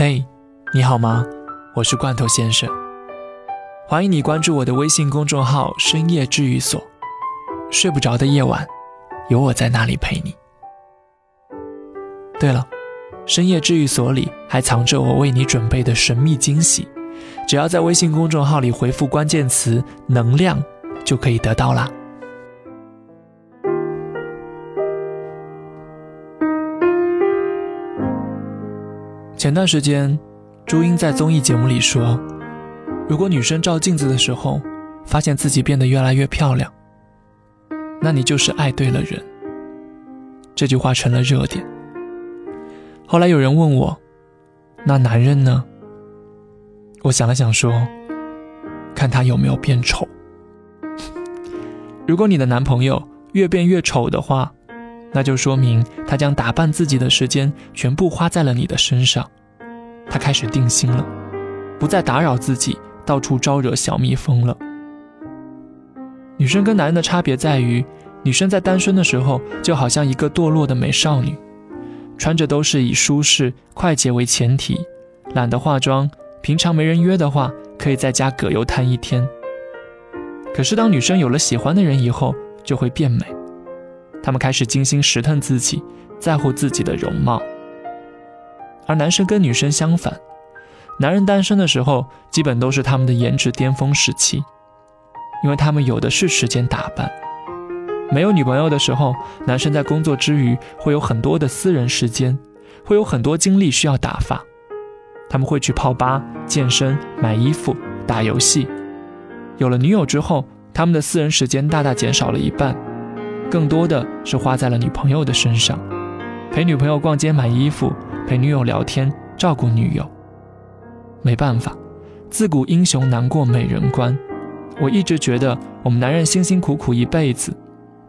嘿，你好吗？我是罐头先生，欢迎你关注我的微信公众号“深夜治愈所”。睡不着的夜晚，有我在那里陪你。对了，深夜治愈所里还藏着我为你准备的神秘惊喜，只要在微信公众号里回复关键词“能量”，就可以得到啦。前段时间，朱茵在综艺节目里说：“如果女生照镜子的时候，发现自己变得越来越漂亮，那你就是爱对了人。”这句话成了热点。后来有人问我：“那男人呢？”我想了想说：“看他有没有变丑。如果你的男朋友越变越丑的话，那就说明他将打扮自己的时间全部花在了你的身上，他开始定心了，不再打扰自己，到处招惹小蜜蜂了。女生跟男人的差别在于，女生在单身的时候就好像一个堕落的美少女，穿着都是以舒适快捷为前提，懒得化妆，平常没人约的话，可以在家葛优瘫一天。可是当女生有了喜欢的人以后，就会变美。他们开始精心拾掇自己，在乎自己的容貌。而男生跟女生相反，男人单身的时候，基本都是他们的颜值巅峰时期，因为他们有的是时间打扮。没有女朋友的时候，男生在工作之余会有很多的私人时间，会有很多精力需要打发。他们会去泡吧、健身、买衣服、打游戏。有了女友之后，他们的私人时间大大减少了一半。更多的是花在了女朋友的身上，陪女朋友逛街买衣服，陪女友聊天，照顾女友。没办法，自古英雄难过美人关。我一直觉得，我们男人辛辛苦苦一辈子，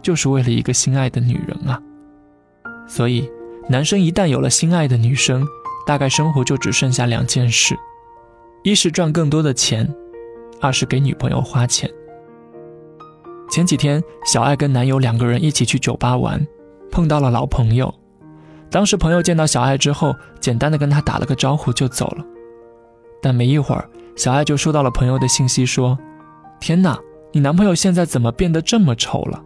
就是为了一个心爱的女人啊。所以，男生一旦有了心爱的女生，大概生活就只剩下两件事：一是赚更多的钱，二是给女朋友花钱。前几天，小爱跟男友两个人一起去酒吧玩，碰到了老朋友。当时朋友见到小爱之后，简单的跟她打了个招呼就走了。但没一会儿，小爱就收到了朋友的信息，说：“天哪，你男朋友现在怎么变得这么丑了？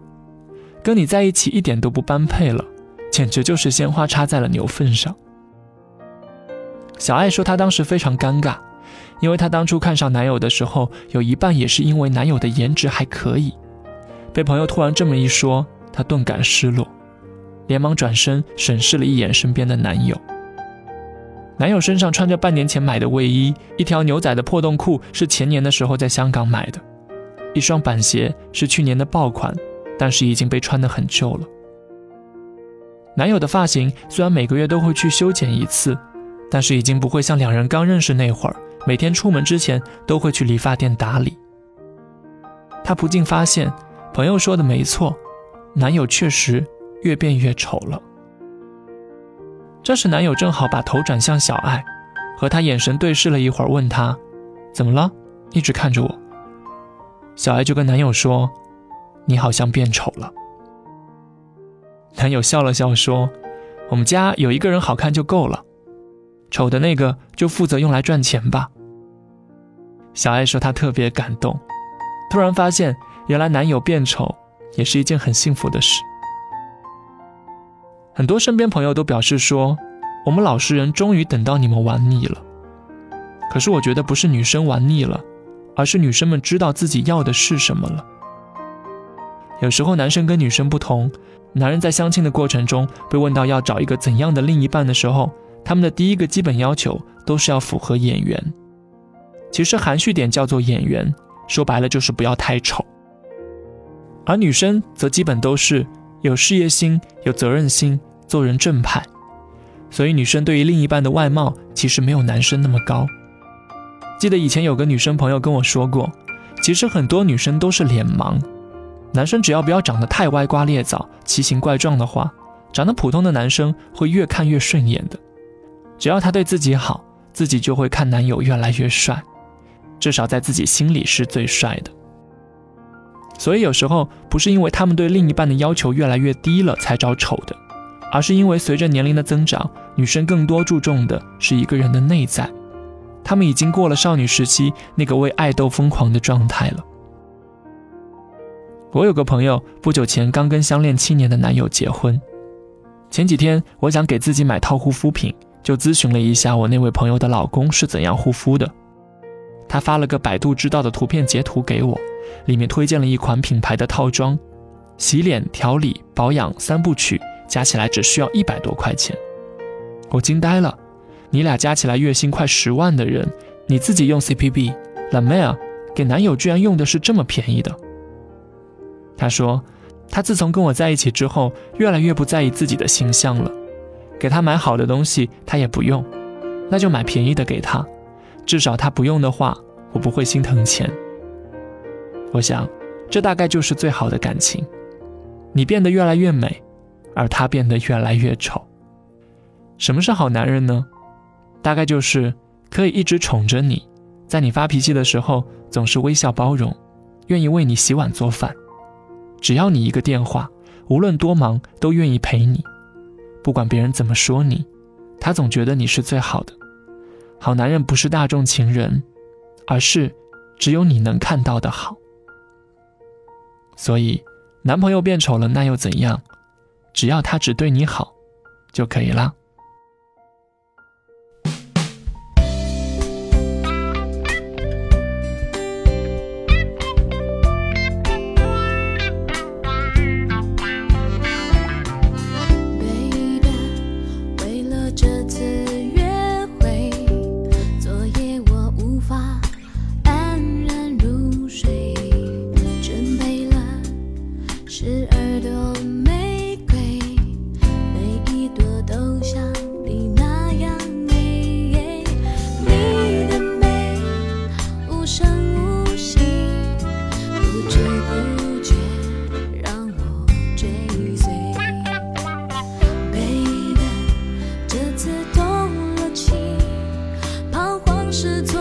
跟你在一起一点都不般配了，简直就是鲜花插在了牛粪上。”小爱说她当时非常尴尬，因为她当初看上男友的时候，有一半也是因为男友的颜值还可以。被朋友突然这么一说，她顿感失落，连忙转身审视了一眼身边的男友。男友身上穿着半年前买的卫衣，一条牛仔的破洞裤是前年的时候在香港买的，一双板鞋是去年的爆款，但是已经被穿得很旧了。男友的发型虽然每个月都会去修剪一次，但是已经不会像两人刚认识那会儿，每天出门之前都会去理发店打理。她不禁发现。朋友说的没错，男友确实越变越丑了。这时，男友正好把头转向小爱，和她眼神对视了一会儿，问她：“怎么了？一直看着我。”小爱就跟男友说：“你好像变丑了。”男友笑了笑说：“我们家有一个人好看就够了，丑的那个就负责用来赚钱吧。”小爱说她特别感动，突然发现。原来男友变丑也是一件很幸福的事。很多身边朋友都表示说：“我们老实人终于等到你们玩腻了。”可是我觉得不是女生玩腻了，而是女生们知道自己要的是什么了。有时候男生跟女生不同，男人在相亲的过程中被问到要找一个怎样的另一半的时候，他们的第一个基本要求都是要符合眼缘。其实含蓄点叫做眼缘，说白了就是不要太丑。而女生则基本都是有事业心、有责任心、做人正派，所以女生对于另一半的外貌其实没有男生那么高。记得以前有个女生朋友跟我说过，其实很多女生都是脸盲，男生只要不要长得太歪瓜裂枣、奇形怪状的话，长得普通的男生会越看越顺眼的。只要他对自己好，自己就会看男友越来越帅，至少在自己心里是最帅的。所以有时候不是因为他们对另一半的要求越来越低了才找丑的，而是因为随着年龄的增长，女生更多注重的是一个人的内在。她们已经过了少女时期那个为爱豆疯狂的状态了。我有个朋友，不久前刚跟相恋七年的男友结婚。前几天，我想给自己买套护肤品，就咨询了一下我那位朋友的老公是怎样护肤的。他发了个百度知道的图片截图给我，里面推荐了一款品牌的套装，洗脸、调理、保养三部曲，加起来只需要一百多块钱。我惊呆了，你俩加起来月薪快十万的人，你自己用 CPB，La Mer 给男友居然用的是这么便宜的。他说，他自从跟我在一起之后，越来越不在意自己的形象了。给他买好的东西，他也不用，那就买便宜的给他。至少他不用的话，我不会心疼钱。我想，这大概就是最好的感情。你变得越来越美，而他变得越来越丑。什么是好男人呢？大概就是可以一直宠着你，在你发脾气的时候总是微笑包容，愿意为你洗碗做饭。只要你一个电话，无论多忙都愿意陪你，不管别人怎么说你，他总觉得你是最好的。好男人不是大众情人，而是只有你能看到的好。所以，男朋友变丑了那又怎样？只要他只对你好，就可以了。耳朵玫瑰每一朵都像你那样美。你的美无声无息不知不觉让我追随 baby 这次动了情彷徨失措